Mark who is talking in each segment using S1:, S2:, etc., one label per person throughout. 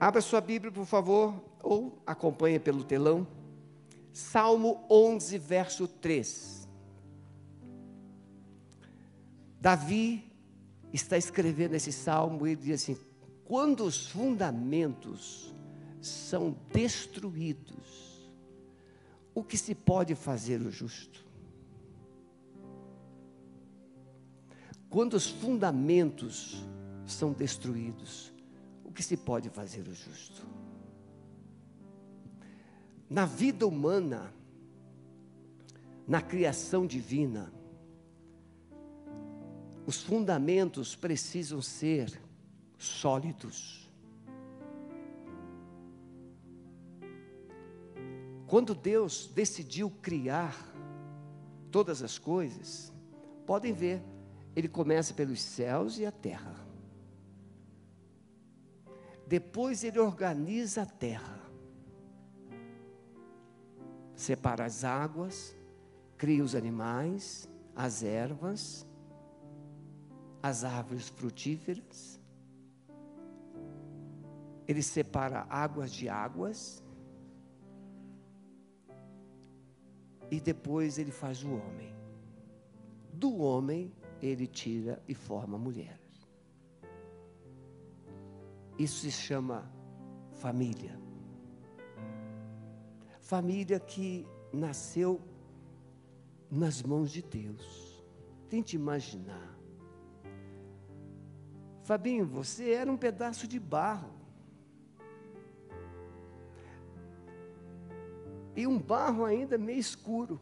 S1: Abra sua Bíblia, por favor, ou acompanhe pelo telão. Salmo 11, verso 3. Davi está escrevendo esse salmo e diz assim: quando os fundamentos são destruídos, o que se pode fazer o justo? Quando os fundamentos são destruídos, que se pode fazer o justo? Na vida humana, na criação divina, os fundamentos precisam ser sólidos. Quando Deus decidiu criar todas as coisas, podem ver, ele começa pelos céus e a terra. Depois ele organiza a terra. Separa as águas, cria os animais, as ervas, as árvores frutíferas. Ele separa águas de águas. E depois ele faz o homem. Do homem, ele tira e forma a mulher. Isso se chama família. Família que nasceu nas mãos de Deus. Tente imaginar. Fabinho, você era um pedaço de barro. E um barro ainda meio escuro.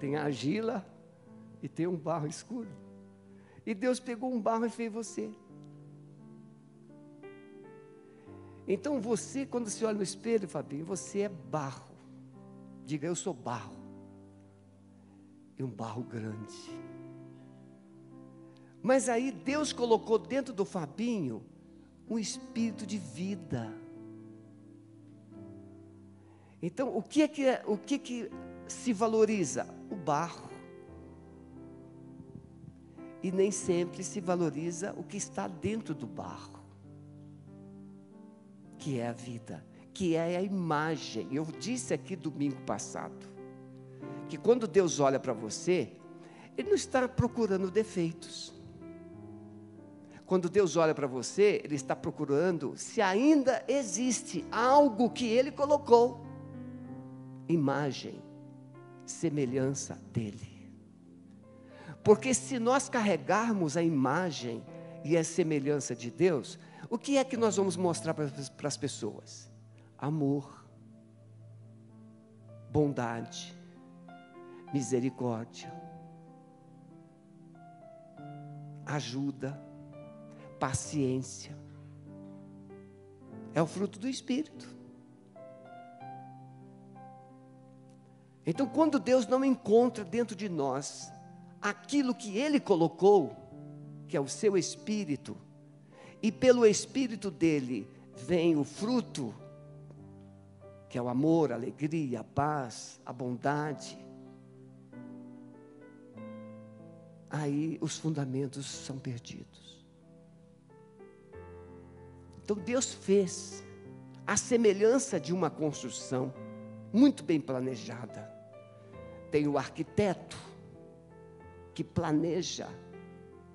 S1: Tem argila e tem um barro escuro. E Deus pegou um barro e fez você. Então você, quando se olha no espelho, Fabinho, você é barro. Diga, eu sou barro. E um barro grande. Mas aí Deus colocou dentro do Fabinho um espírito de vida. Então, o que é que, é, o que, que se valoriza? O barro. E nem sempre se valoriza o que está dentro do barro, que é a vida, que é a imagem. Eu disse aqui domingo passado, que quando Deus olha para você, Ele não está procurando defeitos. Quando Deus olha para você, Ele está procurando se ainda existe algo que Ele colocou imagem, semelhança dele. Porque se nós carregarmos a imagem e a semelhança de Deus, o que é que nós vamos mostrar para, as pessoas? Amor, bondade, misericórdia, ajuda, paciência. É o fruto do Espírito. Então, quando Deus não encontra dentro de nós aquilo que Ele colocou, que é o seu espírito, e pelo espírito dele vem o fruto, que é o amor, a alegria, a paz, a bondade. Aí os fundamentos são perdidos. Então Deus fez a semelhança de uma construção muito bem planejada. Tem o arquiteto que planeja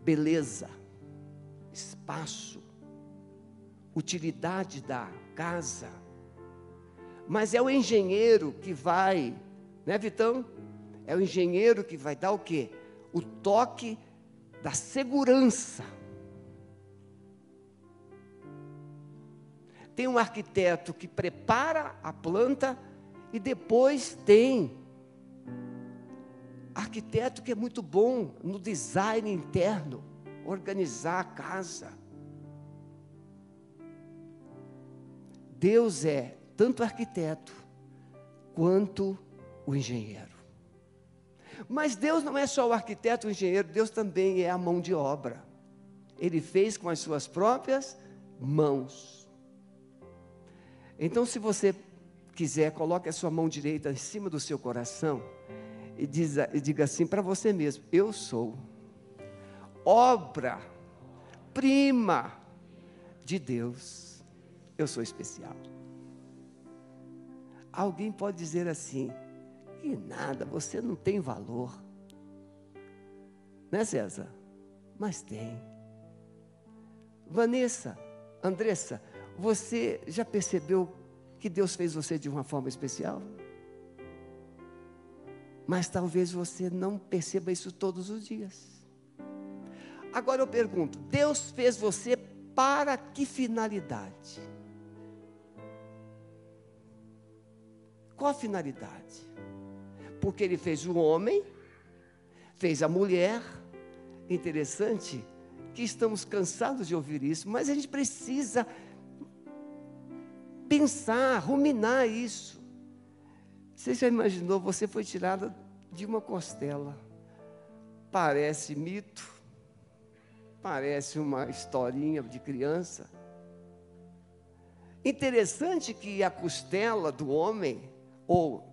S1: beleza, espaço, utilidade da casa. Mas é o engenheiro que vai, né, Vitão? É o engenheiro que vai dar o quê? O toque da segurança. Tem um arquiteto que prepara a planta e depois tem arquiteto que é muito bom no design interno, organizar a casa. Deus é tanto arquiteto quanto o engenheiro. Mas Deus não é só o arquiteto, o engenheiro, Deus também é a mão de obra. Ele fez com as suas próprias mãos. Então, se você quiser, coloque a sua mão direita em cima do seu coração e, diz, e diga assim para você mesmo: Eu sou obra prima de Deus. Eu sou especial. Alguém pode dizer assim: que nada, você não tem valor. Né, César? Mas tem. Vanessa, Andressa, você já percebeu que Deus fez você de uma forma especial? Mas talvez você não perceba isso todos os dias. Agora eu pergunto: Deus fez você para que finalidade? Qual a finalidade? Porque Ele fez o homem, fez a mulher. Interessante que estamos cansados de ouvir isso, mas a gente precisa pensar, ruminar isso. Você já imaginou? Você foi tirada de uma costela. Parece mito, parece uma historinha de criança. Interessante que a costela do homem, ou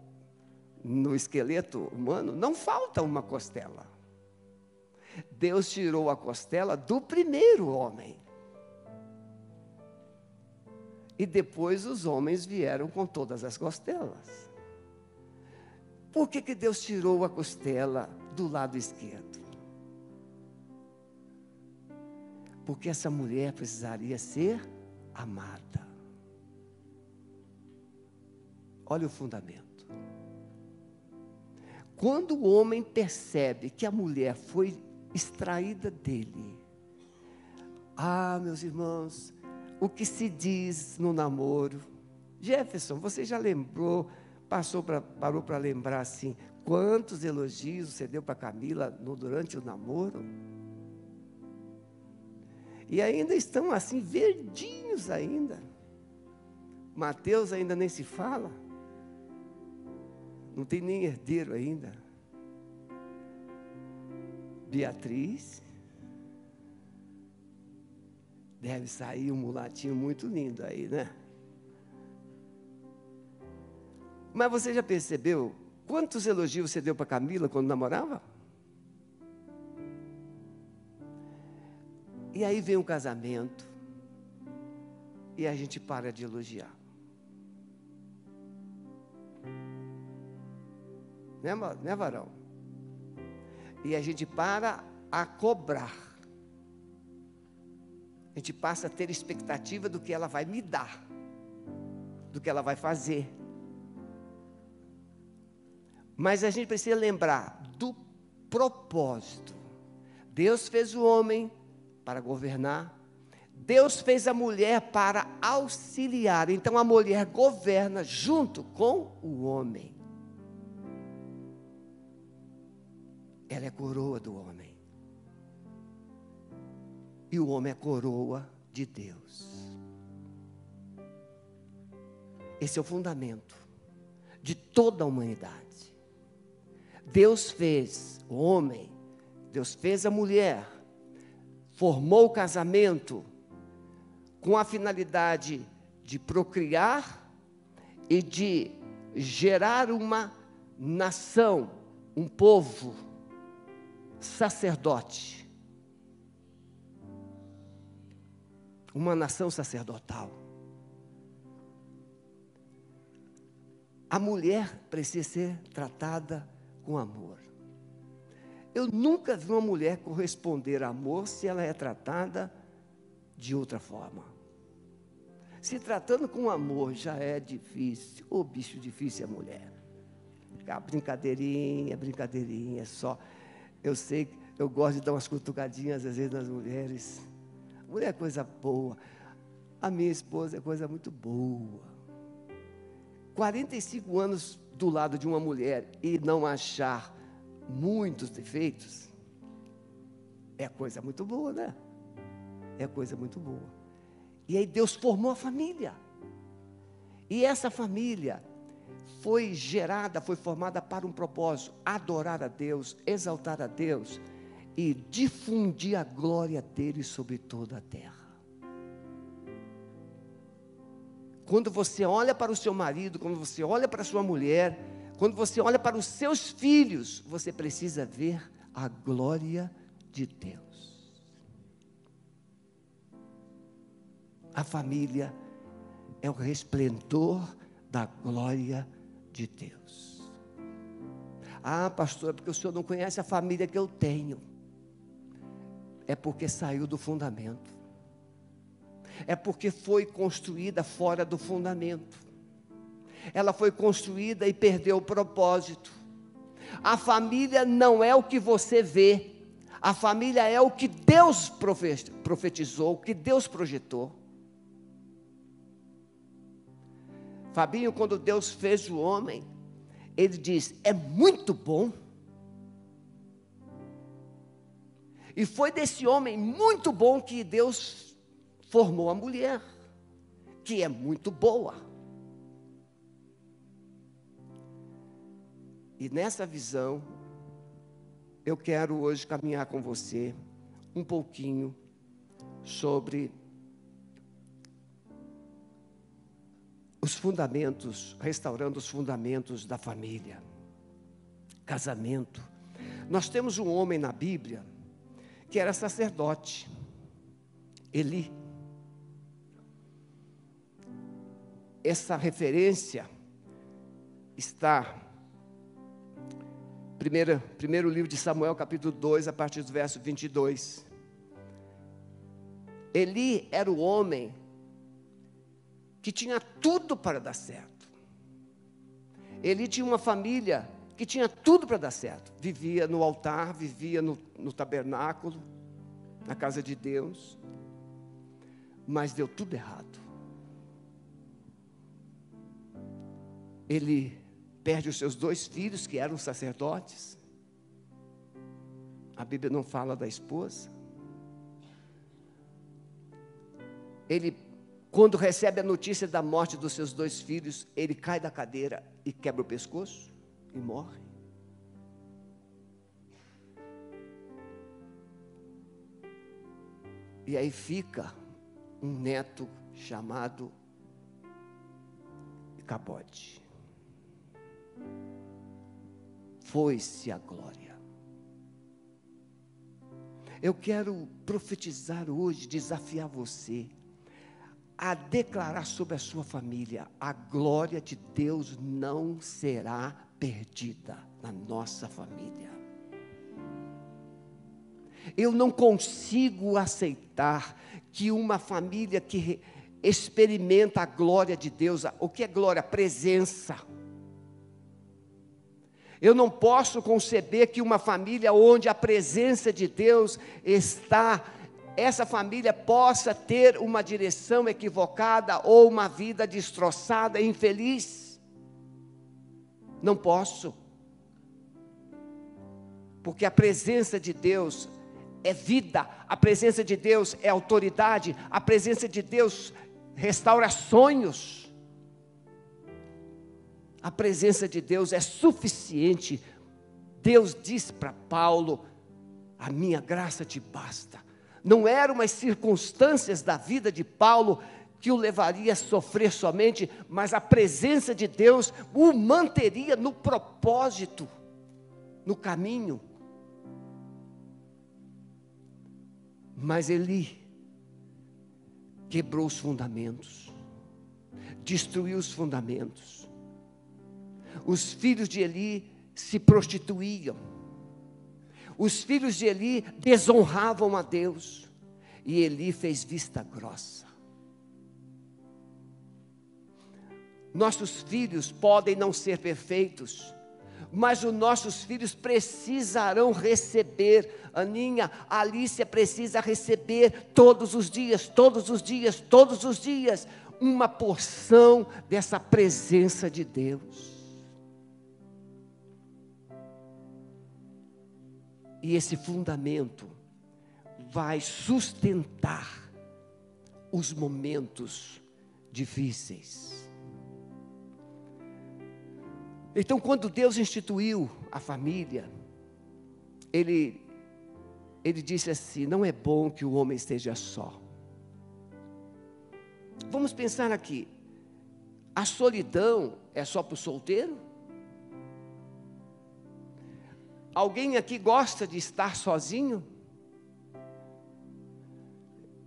S1: no esqueleto humano, não falta uma costela. Deus tirou a costela do primeiro homem. E depois os homens vieram com todas as costelas. Por que, que Deus tirou a costela do lado esquerdo? Porque essa mulher precisaria ser amada. Olha o fundamento. Quando o homem percebe que a mulher foi extraída dele, ah, meus irmãos, o que se diz no namoro. Jefferson, você já lembrou, passou pra, parou para lembrar assim, quantos elogios você deu para Camila no, durante o namoro? E ainda estão assim, verdinhos ainda. Mateus ainda nem se fala. Não tem nem herdeiro ainda. Beatriz. Deve sair um mulatinho muito lindo aí, né? Mas você já percebeu quantos elogios você deu para Camila quando namorava? E aí vem um casamento e a gente para de elogiar. Né, né varão? E a gente para a cobrar a gente passa a ter expectativa do que ela vai me dar, do que ela vai fazer. Mas a gente precisa lembrar do propósito. Deus fez o homem para governar, Deus fez a mulher para auxiliar. Então a mulher governa junto com o homem. Ela é coroa do homem e o homem é coroa de Deus. Esse é o fundamento de toda a humanidade. Deus fez o homem, Deus fez a mulher, formou o casamento com a finalidade de procriar e de gerar uma nação, um povo, sacerdote uma nação sacerdotal. A mulher precisa ser tratada com amor. Eu nunca vi uma mulher corresponder a amor se ela é tratada de outra forma. Se tratando com amor já é difícil, o bicho difícil é a mulher. A brincadeirinha, brincadeirinha, só. Eu sei, eu gosto de dar umas cutucadinhas às vezes nas mulheres mulher é coisa boa. A minha esposa é coisa muito boa. 45 anos do lado de uma mulher e não achar muitos defeitos, é coisa muito boa, né? É coisa muito boa. E aí Deus formou a família. E essa família foi gerada, foi formada para um propósito: adorar a Deus, exaltar a Deus e difundir a glória dele sobre toda a terra. Quando você olha para o seu marido, quando você olha para a sua mulher, quando você olha para os seus filhos, você precisa ver a glória de Deus. A família é o resplendor da glória de Deus. Ah, pastor, é porque o senhor não conhece a família que eu tenho. É porque saiu do fundamento. É porque foi construída fora do fundamento. Ela foi construída e perdeu o propósito. A família não é o que você vê. A família é o que Deus profetizou, o que Deus projetou. Fabinho, quando Deus fez o homem, ele diz: é muito bom. E foi desse homem muito bom que Deus formou a mulher, que é muito boa. E nessa visão, eu quero hoje caminhar com você um pouquinho sobre os fundamentos, restaurando os fundamentos da família. Casamento. Nós temos um homem na Bíblia que era sacerdote, Eli. Essa referência está primeiro, primeiro livro de Samuel, capítulo 2, a partir do verso 22. Eli era o homem que tinha tudo para dar certo. Ele tinha uma família que tinha tudo para dar certo. Vivia no altar, vivia no, no tabernáculo, na casa de Deus. Mas deu tudo errado. Ele perde os seus dois filhos, que eram sacerdotes. A Bíblia não fala da esposa. Ele quando recebe a notícia da morte dos seus dois filhos, ele cai da cadeira e quebra o pescoço e morre. E aí fica um neto chamado Capote. Foi-se a glória. Eu quero profetizar hoje, desafiar você a declarar sobre a sua família: a glória de Deus não será perdida na nossa família. Eu não consigo aceitar que uma família que experimenta a glória de Deus, o que é glória? Presença. Eu não posso conceber que uma família onde a presença de Deus está essa família possa ter uma direção equivocada ou uma vida destroçada, infeliz. Não posso. Porque a presença de Deus é vida, a presença de Deus é autoridade, a presença de Deus restaura sonhos. A presença de Deus é suficiente. Deus diz para Paulo: A minha graça te basta não eram as circunstâncias da vida de Paulo que o levaria a sofrer somente, mas a presença de Deus o manteria no propósito, no caminho. Mas Eli quebrou os fundamentos, destruiu os fundamentos. Os filhos de Eli se prostituíam os filhos de Eli desonravam a Deus. E Eli fez vista grossa. Nossos filhos podem não ser perfeitos, mas os nossos filhos precisarão receber, Aninha, a Alicia precisa receber todos os dias, todos os dias, todos os dias, uma porção dessa presença de Deus. E esse fundamento vai sustentar os momentos difíceis. Então, quando Deus instituiu a família, Ele, Ele disse assim: não é bom que o homem esteja só. Vamos pensar aqui: a solidão é só para o solteiro? Alguém aqui gosta de estar sozinho?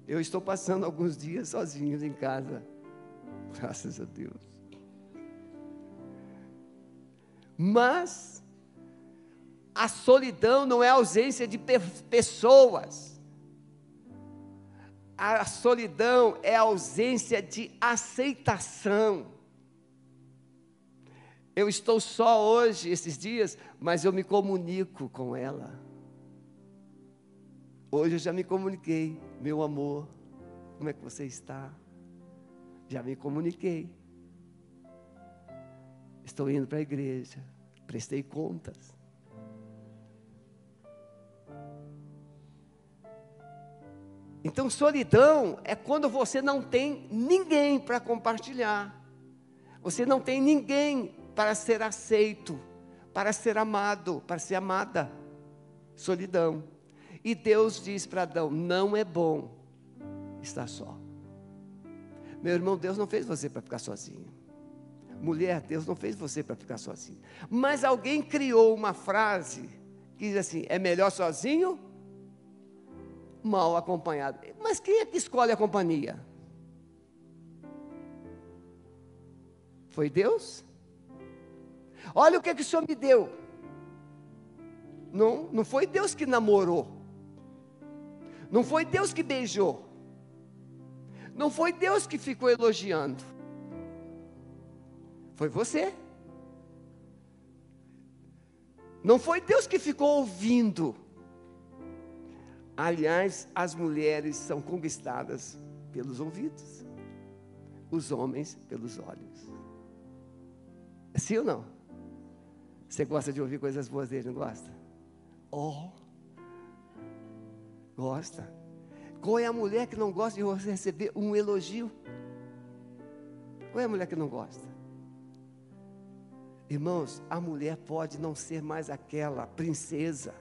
S1: Eu estou passando alguns dias sozinho em casa. Graças a Deus. Mas a solidão não é ausência de pessoas. A solidão é ausência de aceitação. Eu estou só hoje, esses dias, mas eu me comunico com ela. Hoje eu já me comuniquei, meu amor, como é que você está? Já me comuniquei. Estou indo para a igreja, prestei contas. Então, solidão é quando você não tem ninguém para compartilhar, você não tem ninguém para ser aceito, para ser amado, para ser amada. Solidão. E Deus diz para Adão: não é bom estar só. Meu irmão, Deus não fez você para ficar sozinho. Mulher, Deus não fez você para ficar sozinho. Mas alguém criou uma frase que diz assim: é melhor sozinho, mal acompanhado. Mas quem é que escolhe a companhia? Foi Deus? Olha o que, que o Senhor me deu. Não, não foi Deus que namorou. Não foi Deus que beijou. Não foi Deus que ficou elogiando. Foi você. Não foi Deus que ficou ouvindo. Aliás, as mulheres são conquistadas pelos ouvidos, os homens pelos olhos. É sim ou não? Você gosta de ouvir coisas boas dele, não gosta? Oh, gosta. Qual é a mulher que não gosta de você receber um elogio? Qual é a mulher que não gosta? Irmãos, a mulher pode não ser mais aquela princesa,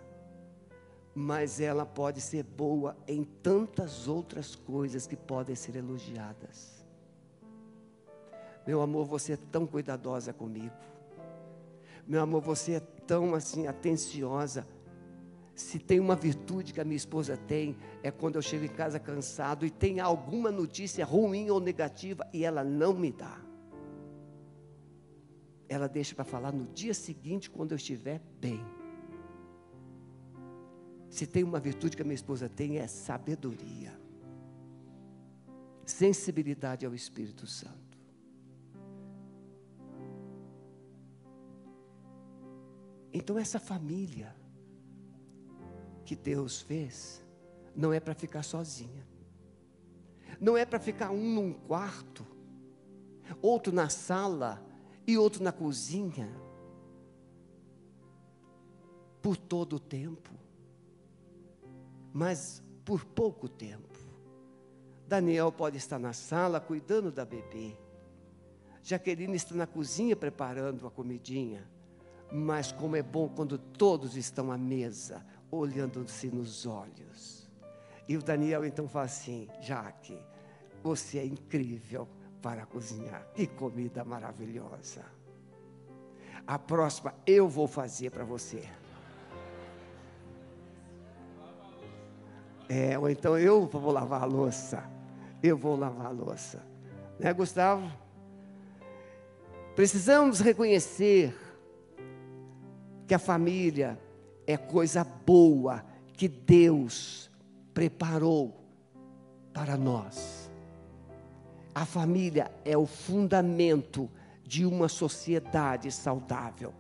S1: mas ela pode ser boa em tantas outras coisas que podem ser elogiadas. Meu amor, você é tão cuidadosa comigo. Meu amor, você é tão assim atenciosa. Se tem uma virtude que a minha esposa tem, é quando eu chego em casa cansado e tem alguma notícia ruim ou negativa e ela não me dá. Ela deixa para falar no dia seguinte, quando eu estiver bem. Se tem uma virtude que a minha esposa tem, é sabedoria, sensibilidade ao Espírito Santo. Então, essa família que Deus fez, não é para ficar sozinha, não é para ficar um num quarto, outro na sala e outro na cozinha, por todo o tempo, mas por pouco tempo. Daniel pode estar na sala cuidando da bebê, Jaqueline está na cozinha preparando a comidinha. Mas como é bom quando todos estão à mesa, olhando-se nos olhos. E o Daniel então fala assim: Jaque, você é incrível para cozinhar. Que comida maravilhosa. A próxima eu vou fazer para você. É, ou então eu vou lavar a louça. Eu vou lavar a louça. Né, Gustavo? Precisamos reconhecer que a família é coisa boa que Deus preparou para nós. A família é o fundamento de uma sociedade saudável.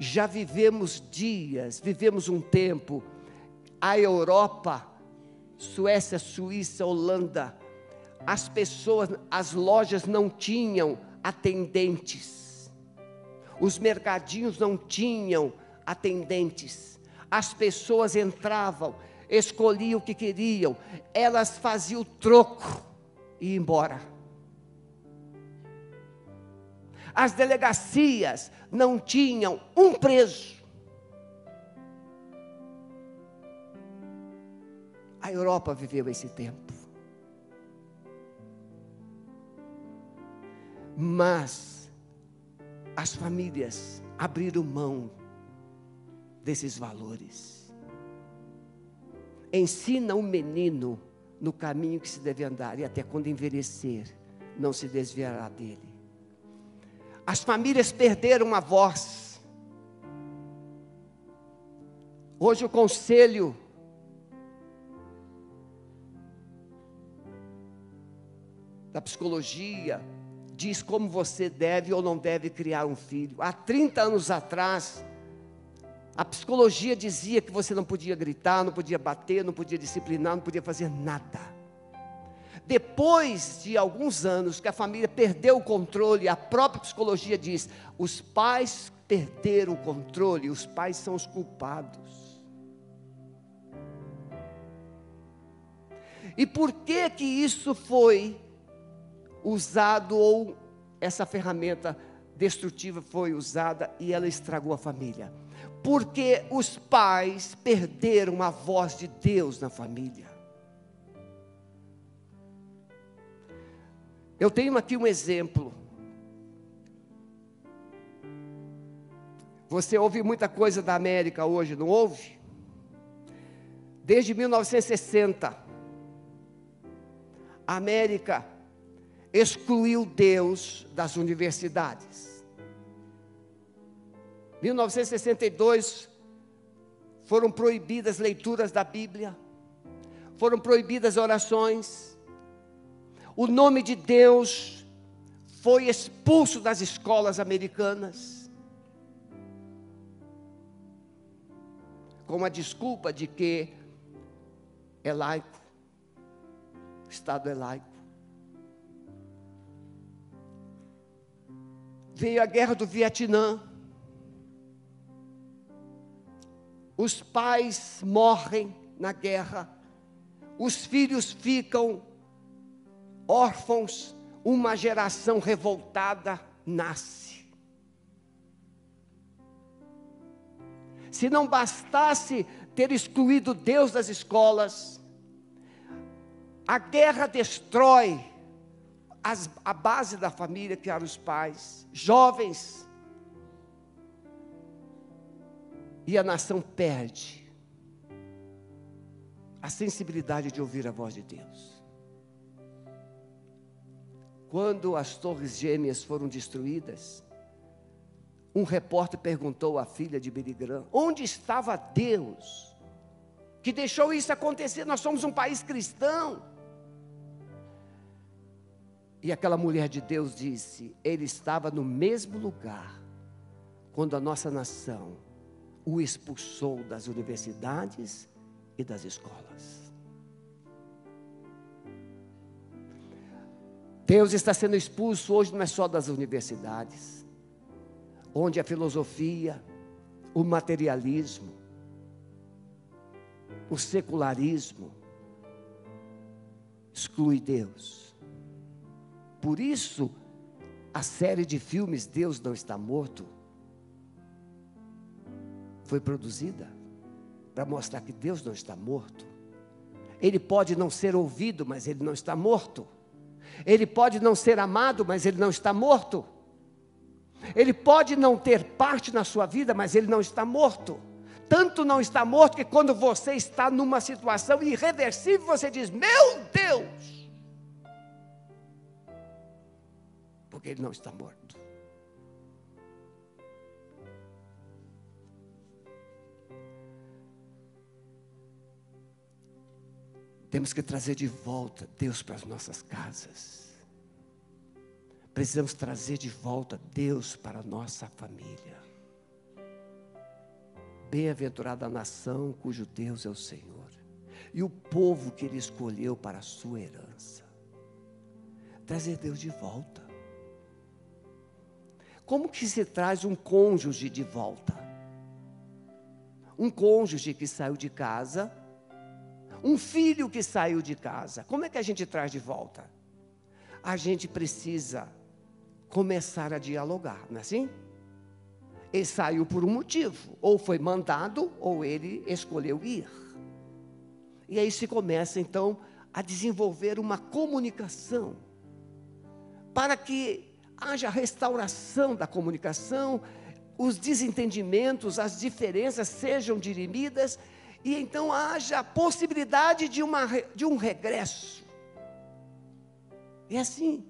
S1: Já vivemos dias, vivemos um tempo, a Europa, Suécia, Suíça, Holanda, as pessoas, as lojas não tinham atendentes os mercadinhos não tinham atendentes. As pessoas entravam, escolhiam o que queriam, elas faziam o troco e iam embora. As delegacias não tinham um preso. A Europa viveu esse tempo. Mas as famílias abriram mão desses valores. Ensina um menino no caminho que se deve andar, e até quando envelhecer, não se desviará dele. As famílias perderam a voz. Hoje o conselho da psicologia diz como você deve ou não deve criar um filho. Há 30 anos atrás, a psicologia dizia que você não podia gritar, não podia bater, não podia disciplinar, não podia fazer nada. Depois de alguns anos que a família perdeu o controle, a própria psicologia diz: os pais perderam o controle, os pais são os culpados. E por que que isso foi usado ou essa ferramenta destrutiva foi usada e ela estragou a família? Porque os pais perderam a voz de Deus na família. Eu tenho aqui um exemplo. Você ouve muita coisa da América hoje, não ouve? Desde 1960, a América excluiu Deus das universidades. 1962 foram proibidas leituras da Bíblia, foram proibidas orações. O nome de Deus foi expulso das escolas americanas. Com a desculpa de que é laico, o Estado é laico. Veio a guerra do Vietnã. os pais morrem na guerra, os filhos ficam órfãos, uma geração revoltada nasce. Se não bastasse ter excluído Deus das escolas, a guerra destrói as, a base da família, que os pais, jovens e a nação perde a sensibilidade de ouvir a voz de Deus. Quando as torres gêmeas foram destruídas, um repórter perguntou à filha de Billy onde estava Deus que deixou isso acontecer? Nós somos um país cristão. E aquela mulher de Deus disse: Ele estava no mesmo lugar quando a nossa nação o expulsou das universidades e das escolas. Deus está sendo expulso hoje não é só das universidades, onde a filosofia, o materialismo, o secularismo exclui Deus. Por isso, a série de filmes Deus não está morto foi produzida para mostrar que Deus não está morto. Ele pode não ser ouvido, mas ele não está morto. Ele pode não ser amado, mas ele não está morto. Ele pode não ter parte na sua vida, mas ele não está morto. Tanto não está morto que quando você está numa situação irreversível, você diz: Meu Deus! Porque ele não está morto. Temos que trazer de volta Deus para as nossas casas. Precisamos trazer de volta Deus para a nossa família. Bem-aventurada a nação cujo Deus é o Senhor, e o povo que Ele escolheu para a sua herança. Trazer Deus de volta. Como que se traz um cônjuge de volta? Um cônjuge que saiu de casa um filho que saiu de casa, como é que a gente traz de volta? A gente precisa começar a dialogar, não é assim? Ele saiu por um motivo, ou foi mandado, ou ele escolheu ir. E aí se começa então a desenvolver uma comunicação, para que haja restauração da comunicação, os desentendimentos, as diferenças sejam dirimidas e então haja a possibilidade de, uma, de um regresso. É assim,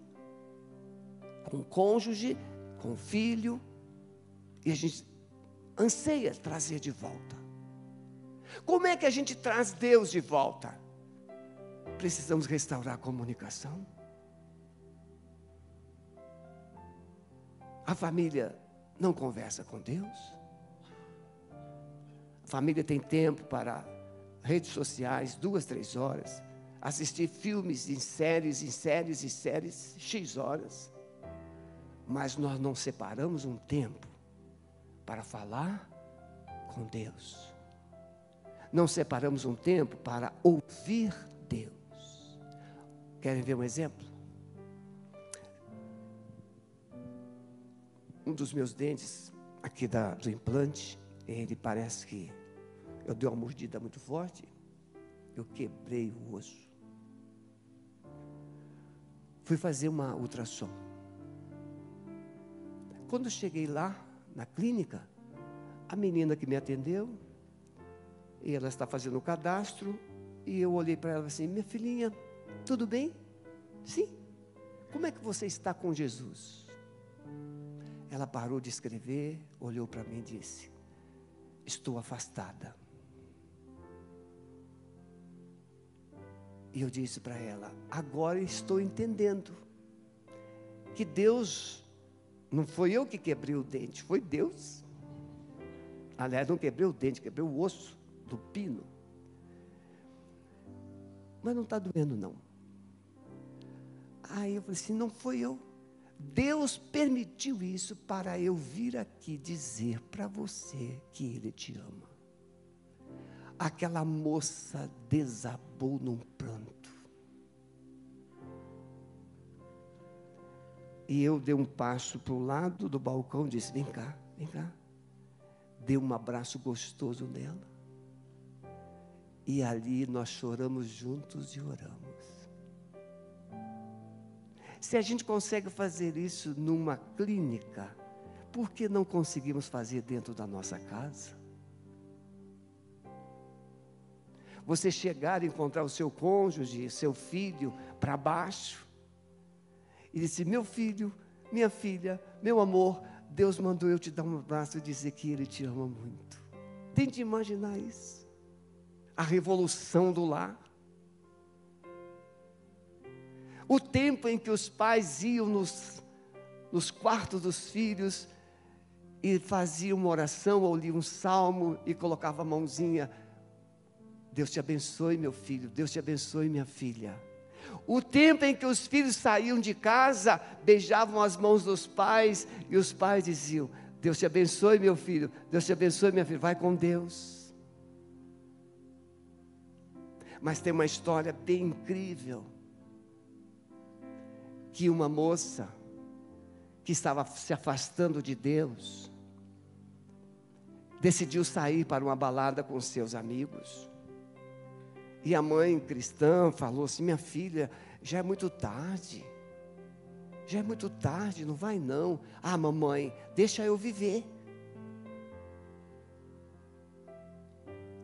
S1: com o cônjuge, com filho, e a gente anseia trazer de volta. Como é que a gente traz Deus de volta? Precisamos restaurar a comunicação. A família não conversa com Deus. A família tem tempo para redes sociais, duas, três horas, assistir filmes em séries, em séries e séries, X horas. Mas nós não separamos um tempo para falar com Deus. Não separamos um tempo para ouvir Deus. Querem ver um exemplo? Um dos meus dentes, aqui da, do implante, ele parece que eu dei uma mordida muito forte, eu quebrei o osso. Fui fazer uma ultrassom. Quando cheguei lá, na clínica, a menina que me atendeu, e ela está fazendo o cadastro, e eu olhei para ela assim: Minha filhinha, tudo bem? Sim. Como é que você está com Jesus? Ela parou de escrever, olhou para mim e disse: estou afastada. E eu disse para ela: agora estou entendendo que Deus, não foi eu que quebrei o dente, foi Deus. Aliás, não quebrei o dente, quebrei o osso do pino. Mas não está doendo, não. Aí eu falei assim: não foi eu. Deus permitiu isso para eu vir aqui dizer para você que Ele te ama. Aquela moça desabou num pranto. E eu dei um passo para o lado do balcão e disse: Vem cá, vem cá. Dei um abraço gostoso nela. E ali nós choramos juntos e oramos. Se a gente consegue fazer isso numa clínica, por que não conseguimos fazer dentro da nossa casa? Você chegar e encontrar o seu cônjuge, seu filho, para baixo, e dizer: Meu filho, minha filha, meu amor, Deus mandou eu te dar um abraço e dizer que Ele te ama muito. Tente imaginar isso. A revolução do lar. O tempo em que os pais iam nos, nos quartos dos filhos e faziam uma oração ou liam um salmo e colocava a mãozinha. Deus te abençoe, meu filho. Deus te abençoe, minha filha. O tempo em que os filhos saíam de casa, beijavam as mãos dos pais e os pais diziam: Deus te abençoe, meu filho. Deus te abençoe, minha filha. Vai com Deus. Mas tem uma história bem incrível que uma moça que estava se afastando de Deus decidiu sair para uma balada com seus amigos. E a mãe cristã falou assim: Minha filha, já é muito tarde. Já é muito tarde, não vai não. Ah, mamãe, deixa eu viver.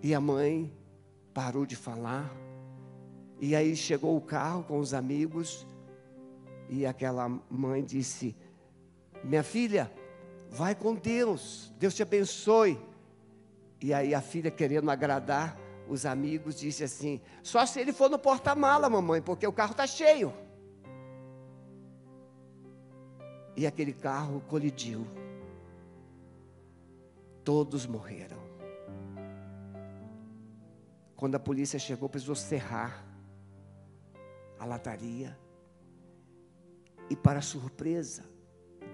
S1: E a mãe parou de falar. E aí chegou o carro com os amigos e aquela mãe disse: Minha filha, vai com Deus, Deus te abençoe. E aí a filha, querendo agradar os amigos, disse assim: Só se ele for no porta-mala, mamãe, porque o carro está cheio. E aquele carro colidiu. Todos morreram. Quando a polícia chegou, precisou serrar a lataria. E para surpresa,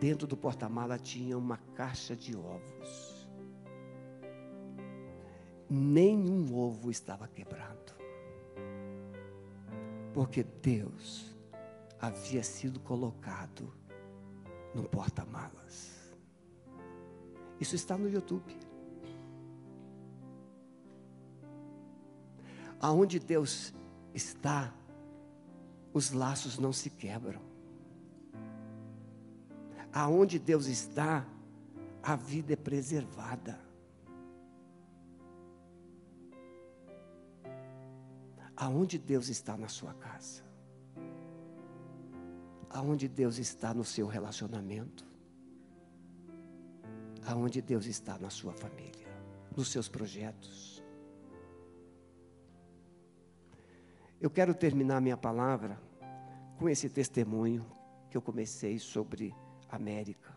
S1: dentro do porta-mala tinha uma caixa de ovos. Nenhum ovo estava quebrado. Porque Deus havia sido colocado no porta-malas. Isso está no YouTube. Aonde Deus está, os laços não se quebram aonde Deus está, a vida é preservada. aonde Deus está na sua casa? Aonde Deus está no seu relacionamento? Aonde Deus está na sua família, nos seus projetos? Eu quero terminar minha palavra com esse testemunho que eu comecei sobre América.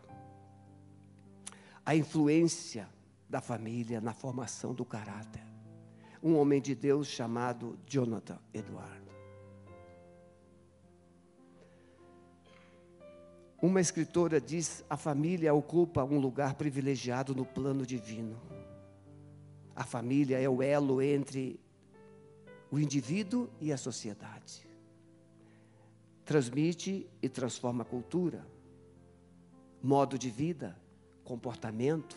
S1: A influência da família na formação do caráter. Um homem de Deus chamado Jonathan Eduardo. Uma escritora diz: a família ocupa um lugar privilegiado no plano divino. A família é o elo entre o indivíduo e a sociedade. Transmite e transforma a cultura, modo de vida, comportamento.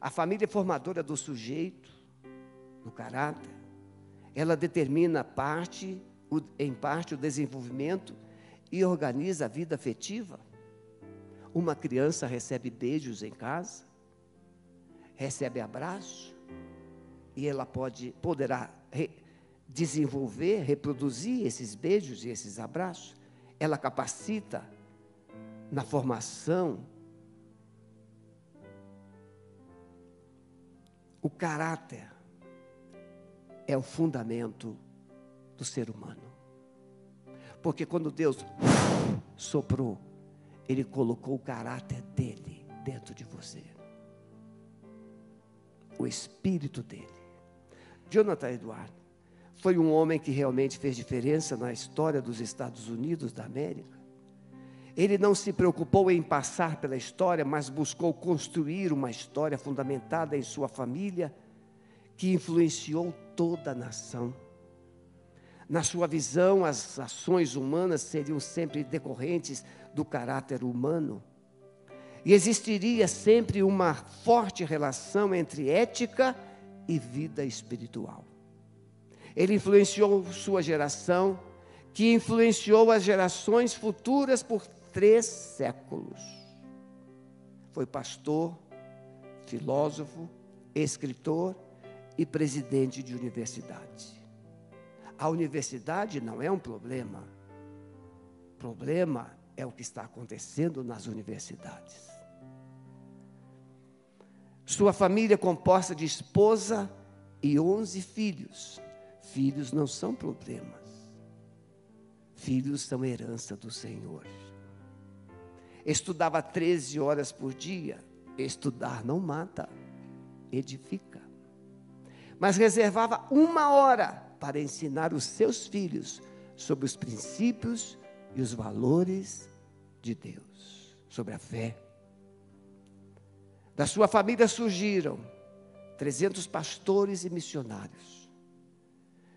S1: A família formadora do sujeito, do caráter. Ela determina parte, em parte o desenvolvimento e organiza a vida afetiva. Uma criança recebe beijos em casa, recebe abraço, e ela pode, poderá re, desenvolver, reproduzir esses beijos e esses abraços. Ela capacita na formação o caráter é o fundamento do ser humano. Porque quando Deus soprou, Ele colocou o caráter dele dentro de você. O espírito dele. Jonathan Edward foi um homem que realmente fez diferença na história dos Estados Unidos da América. Ele não se preocupou em passar pela história, mas buscou construir uma história fundamentada em sua família, que influenciou toda a nação. Na sua visão, as ações humanas seriam sempre decorrentes do caráter humano. E existiria sempre uma forte relação entre ética e vida espiritual. Ele influenciou sua geração, que influenciou as gerações futuras por três séculos. Foi pastor, filósofo, escritor e presidente de universidade. A universidade não é um problema. Problema é o que está acontecendo nas universidades. Sua família é composta de esposa e onze filhos. Filhos não são problemas. Filhos são herança do Senhor. Estudava 13 horas por dia. Estudar não mata, edifica. Mas reservava uma hora para ensinar os seus filhos sobre os princípios e os valores de Deus, sobre a fé. Da sua família surgiram 300 pastores e missionários.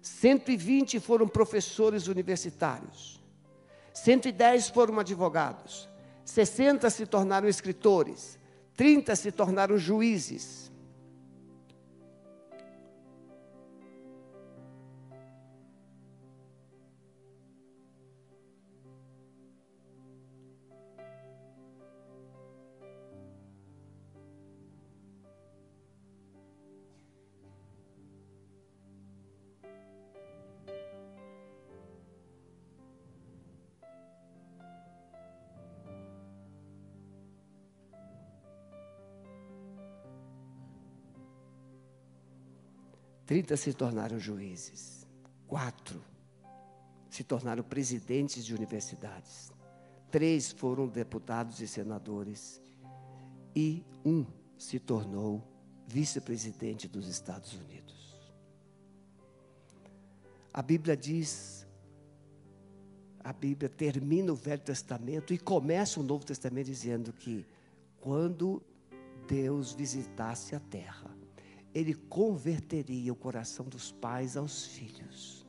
S1: 120 foram professores universitários. 110 foram advogados. 60 se tornaram escritores. 30 se tornaram juízes. 30 se tornaram juízes, quatro se tornaram presidentes de universidades, três foram deputados e senadores, e um se tornou vice-presidente dos Estados Unidos. A Bíblia diz, a Bíblia termina o Velho Testamento e começa o Novo Testamento dizendo que quando Deus visitasse a terra, ele converteria o coração dos pais aos filhos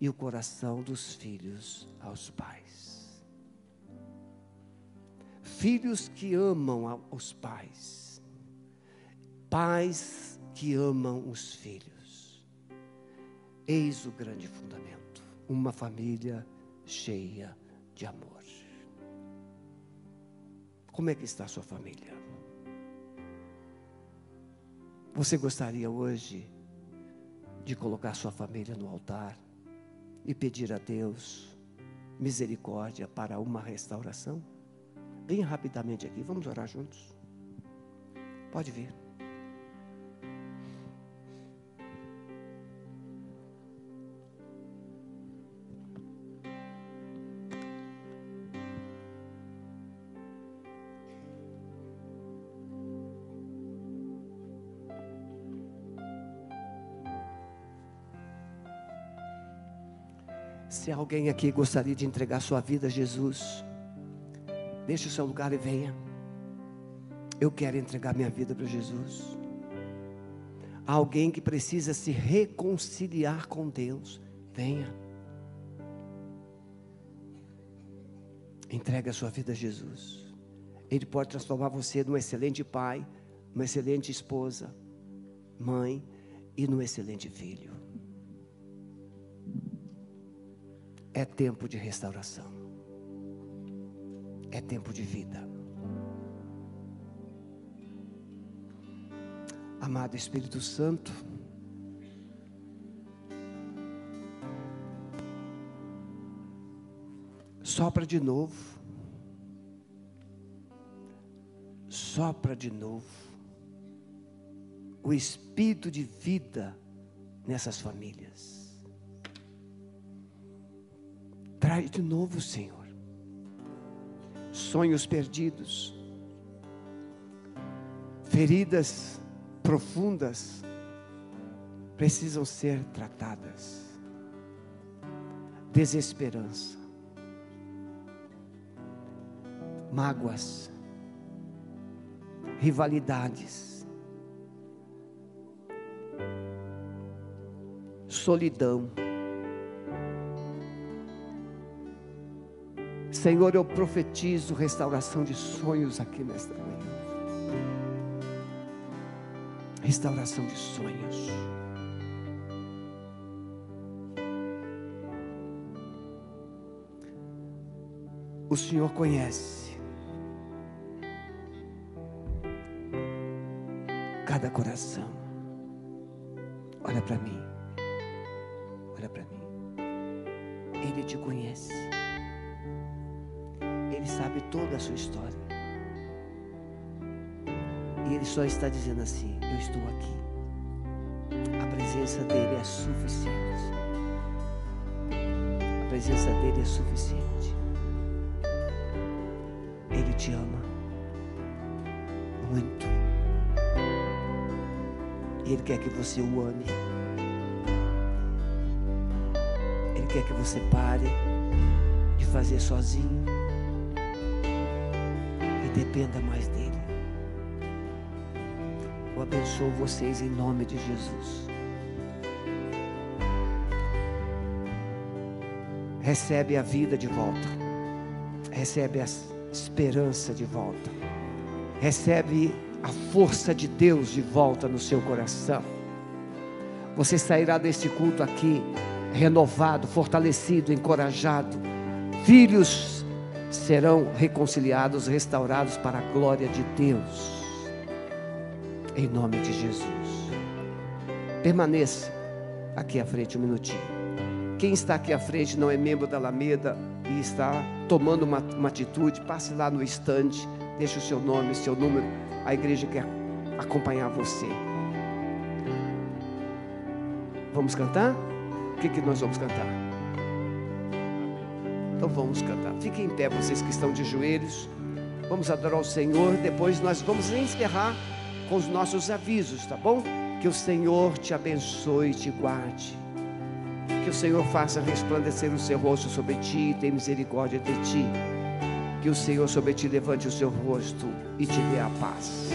S1: e o coração dos filhos aos pais. Filhos que amam os pais, pais que amam os filhos. Eis o grande fundamento: uma família cheia de amor. Como é que está a sua família? Você gostaria hoje de colocar sua família no altar e pedir a Deus misericórdia para uma restauração? Venha rapidamente aqui, vamos orar juntos. Pode vir. Se alguém aqui gostaria de entregar sua vida a Jesus, deixe o seu lugar e venha. Eu quero entregar minha vida para Jesus. Há alguém que precisa se reconciliar com Deus, venha. Entregue a sua vida a Jesus. Ele pode transformar você num excelente pai, uma excelente esposa, mãe e num excelente filho. É tempo de restauração. É tempo de vida. Amado Espírito Santo, sopra de novo. Sopra de novo. O espírito de vida nessas famílias. Traz de novo, Senhor. Sonhos perdidos, feridas profundas precisam ser tratadas. Desesperança, mágoas, rivalidades, solidão. Senhor, eu profetizo restauração de sonhos aqui nesta manhã. Restauração de sonhos. O Senhor conhece cada coração. Olha para mim. Olha para mim. Ele te conhece. Sabe toda a sua história. E Ele só está dizendo assim: Eu estou aqui. A presença dEle é suficiente. A presença dEle é suficiente. Ele te ama muito. Ele quer que você o ame. Ele quer que você pare de fazer sozinho dependa mais dele. Eu abençoo vocês em nome de Jesus. Recebe a vida de volta. Recebe a esperança de volta. Recebe a força de Deus de volta no seu coração. Você sairá desse culto aqui renovado, fortalecido, encorajado. Filhos serão reconciliados, restaurados para a glória de Deus. Em nome de Jesus. Permaneça aqui à frente um minutinho. Quem está aqui à frente não é membro da Alameda e está tomando uma, uma atitude, passe lá no estande, deixe o seu nome, o seu número. A igreja quer acompanhar você. Vamos cantar? O que, que nós vamos cantar? Então vamos cantar. Fiquem em pé, vocês que estão de joelhos. Vamos adorar o Senhor. Depois nós vamos encerrar com os nossos avisos, tá bom? Que o Senhor te abençoe e te guarde. Que o Senhor faça resplandecer o seu rosto sobre ti e tenha misericórdia de ti. Que o Senhor sobre ti levante o seu rosto e te dê a paz.